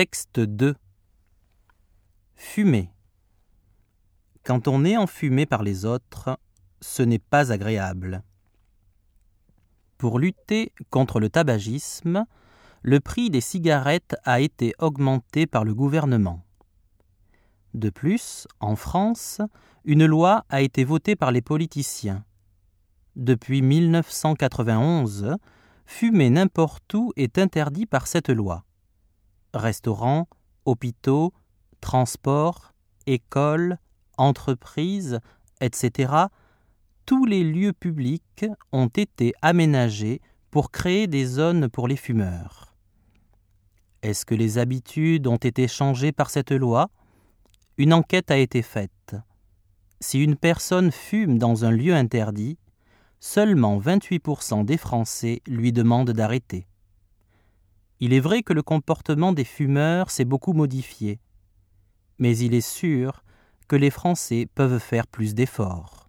Texte 2 Fumer. Quand on est enfumé par les autres, ce n'est pas agréable. Pour lutter contre le tabagisme, le prix des cigarettes a été augmenté par le gouvernement. De plus, en France, une loi a été votée par les politiciens. Depuis 1991, fumer n'importe où est interdit par cette loi. Restaurants, hôpitaux, transports, écoles, entreprises, etc., tous les lieux publics ont été aménagés pour créer des zones pour les fumeurs. Est-ce que les habitudes ont été changées par cette loi? Une enquête a été faite. Si une personne fume dans un lieu interdit, seulement 28% des Français lui demandent d'arrêter. Il est vrai que le comportement des fumeurs s'est beaucoup modifié, mais il est sûr que les Français peuvent faire plus d'efforts.